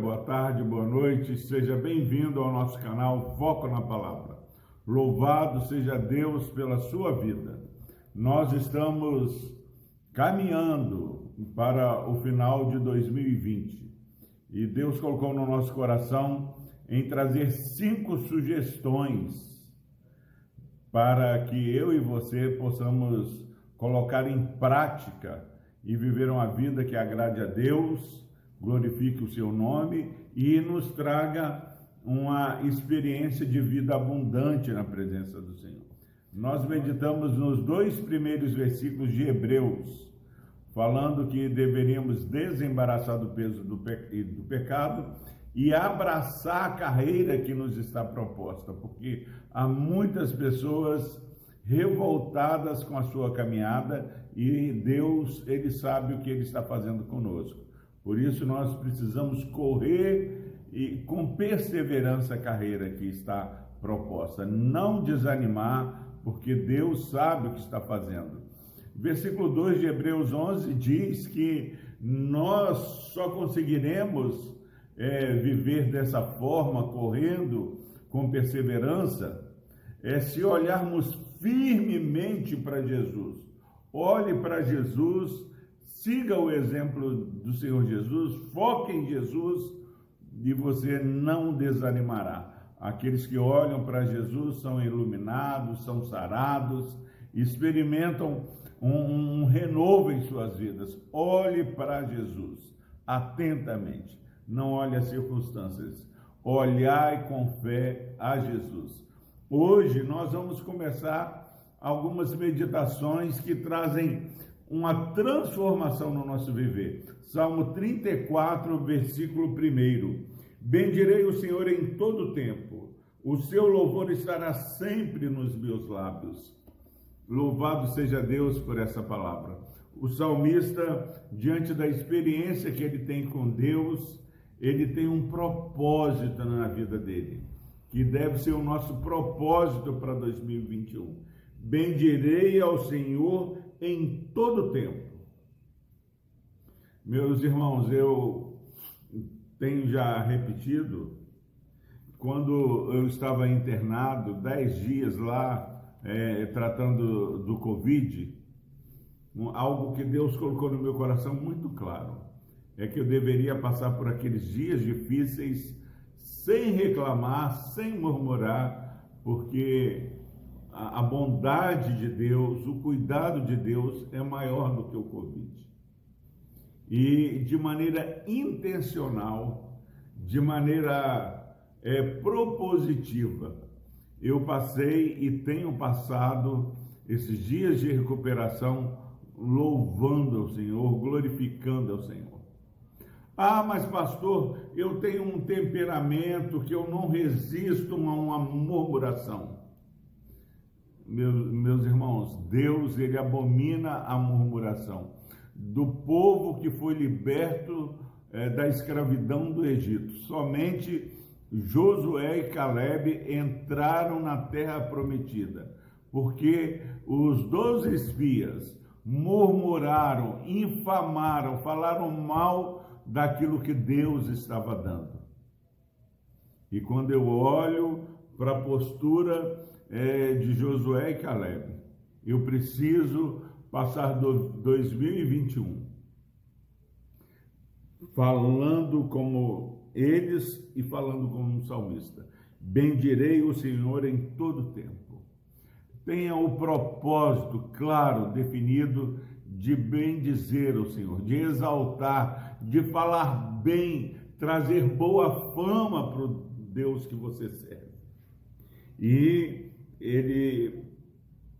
boa tarde, boa noite, seja bem-vindo ao nosso canal Foco na Palavra. Louvado seja Deus pela sua vida. Nós estamos caminhando para o final de 2020 e Deus colocou no nosso coração em trazer cinco sugestões para que eu e você possamos colocar em prática e viver uma vida que agrade a Deus glorifique o seu nome e nos traga uma experiência de vida abundante na presença do Senhor. Nós meditamos nos dois primeiros versículos de Hebreus, falando que deveríamos desembaraçar do peso do, pe do pecado e abraçar a carreira que nos está proposta, porque há muitas pessoas revoltadas com a sua caminhada e Deus, ele sabe o que ele está fazendo conosco. Por isso nós precisamos correr e com perseverança a carreira que está proposta, não desanimar, porque Deus sabe o que está fazendo. Versículo 2 de Hebreus 11 diz que nós só conseguiremos é, viver dessa forma, correndo com perseverança, é se olharmos firmemente para Jesus. Olhe para Jesus siga o exemplo do Senhor Jesus, foque em Jesus e você não desanimará. Aqueles que olham para Jesus são iluminados, são sarados, experimentam um, um renovo em suas vidas. Olhe para Jesus atentamente, não olhe as circunstâncias. Olhai com fé a Jesus. Hoje nós vamos começar algumas meditações que trazem uma transformação no nosso viver. Salmo 34, versículo 1. Bendirei o Senhor em todo tempo, o seu louvor estará sempre nos meus lábios. Louvado seja Deus por essa palavra. O salmista, diante da experiência que ele tem com Deus, ele tem um propósito na vida dele, que deve ser o nosso propósito para 2021. Bendirei ao Senhor em todo tempo. Meus irmãos, eu tenho já repetido, quando eu estava internado, dez dias lá, é, tratando do Covid, algo que Deus colocou no meu coração muito claro, é que eu deveria passar por aqueles dias difíceis sem reclamar, sem murmurar, porque a, bondade de Deus, o cuidado de Deus é maior do que o Covid. E de maneira intencional, de maneira é, propositiva, eu passei e tenho passado esses dias de recuperação louvando ao Senhor, glorificando ao Senhor. Ah, mas pastor, eu tenho um temperamento que eu não resisto a uma murmuração meus, meus irmãos, Deus ele abomina a murmuração do povo que foi liberto é, da escravidão do Egito. Somente Josué e Caleb entraram na terra prometida, porque os doze espias murmuraram, infamaram, falaram mal daquilo que Deus estava dando. E quando eu olho para a postura é, de Josué e Caleb. Eu preciso passar do 2021 falando como eles e falando como um salmista. Bendirei o Senhor em todo tempo. Tenha o propósito claro, definido de bendizer o Senhor, de exaltar, de falar bem, trazer boa fama para o Deus que você serve. E ele,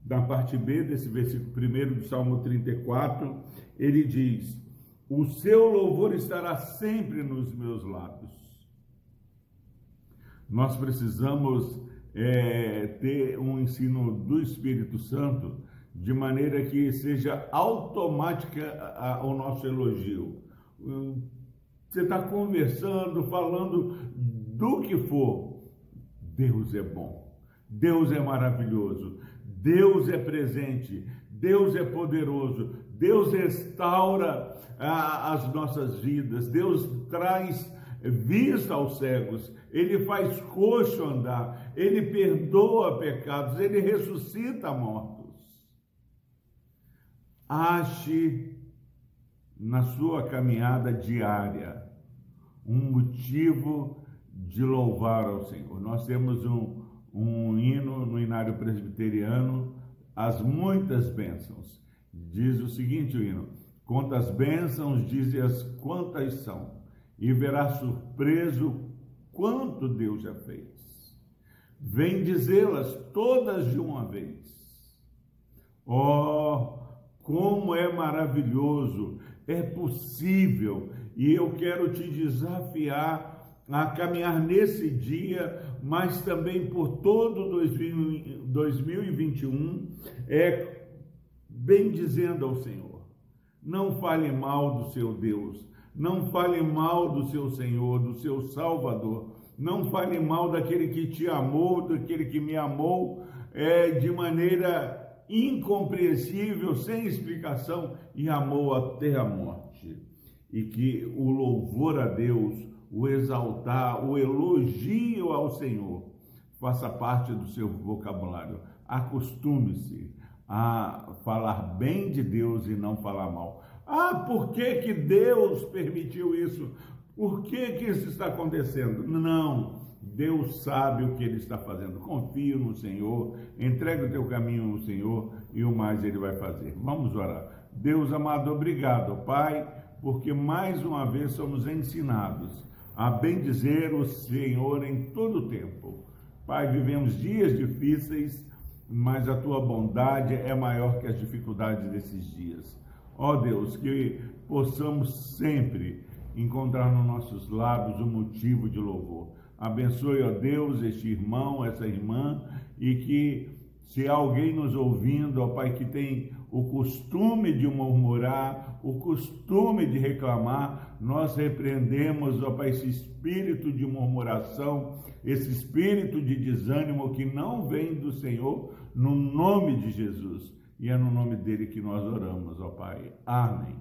na parte B desse versículo 1 do Salmo 34, ele diz: O seu louvor estará sempre nos meus lábios. Nós precisamos é, ter um ensino do Espírito Santo de maneira que seja automática o nosso elogio. Você está conversando, falando do que for, Deus é bom. Deus é maravilhoso, Deus é presente, Deus é poderoso, Deus restaura ah, as nossas vidas, Deus traz vista aos cegos, ele faz coxo andar, ele perdoa pecados, ele ressuscita mortos. Ache na sua caminhada diária um motivo de louvar ao Senhor. Nós temos um, um hino no inário presbiteriano, as muitas bênçãos. Diz o seguinte o hino: Quantas bênçãos, dize-as quantas são, e verá surpreso quanto Deus já fez. Vem dizê-las todas de uma vez. Oh, como é maravilhoso, é possível, e eu quero te desafiar a caminhar nesse dia, mas também por todo 2021, é bem dizendo ao Senhor não fale mal do seu Deus, não fale mal do seu Senhor, do seu Salvador, não fale mal daquele que te amou, daquele que me amou é, de maneira incompreensível, sem explicação e amou até a morte. E que o louvor a Deus, o exaltar, o elogio ao Senhor faça parte do seu vocabulário. Acostume-se a falar bem de Deus e não falar mal. Ah, por que, que Deus permitiu isso? Por que, que isso está acontecendo? Não, Deus sabe o que Ele está fazendo. Confie no Senhor, entregue o teu caminho ao Senhor e o mais Ele vai fazer. Vamos orar. Deus amado, obrigado, Pai, porque mais uma vez somos ensinados a bendizer o Senhor em todo o tempo. Pai, vivemos dias difíceis, mas a tua bondade é maior que as dificuldades desses dias. Ó Deus, que possamos sempre encontrar nos nossos lábios um motivo de louvor. Abençoe, ó Deus, este irmão, essa irmã, e que se há alguém nos ouvindo, ó Pai, que tem o costume de murmurar, o costume de reclamar, nós repreendemos, ó Pai, esse espírito de murmuração, esse espírito de desânimo que não vem do Senhor, no nome de Jesus. E é no nome dele que nós oramos, ó Pai. Amém.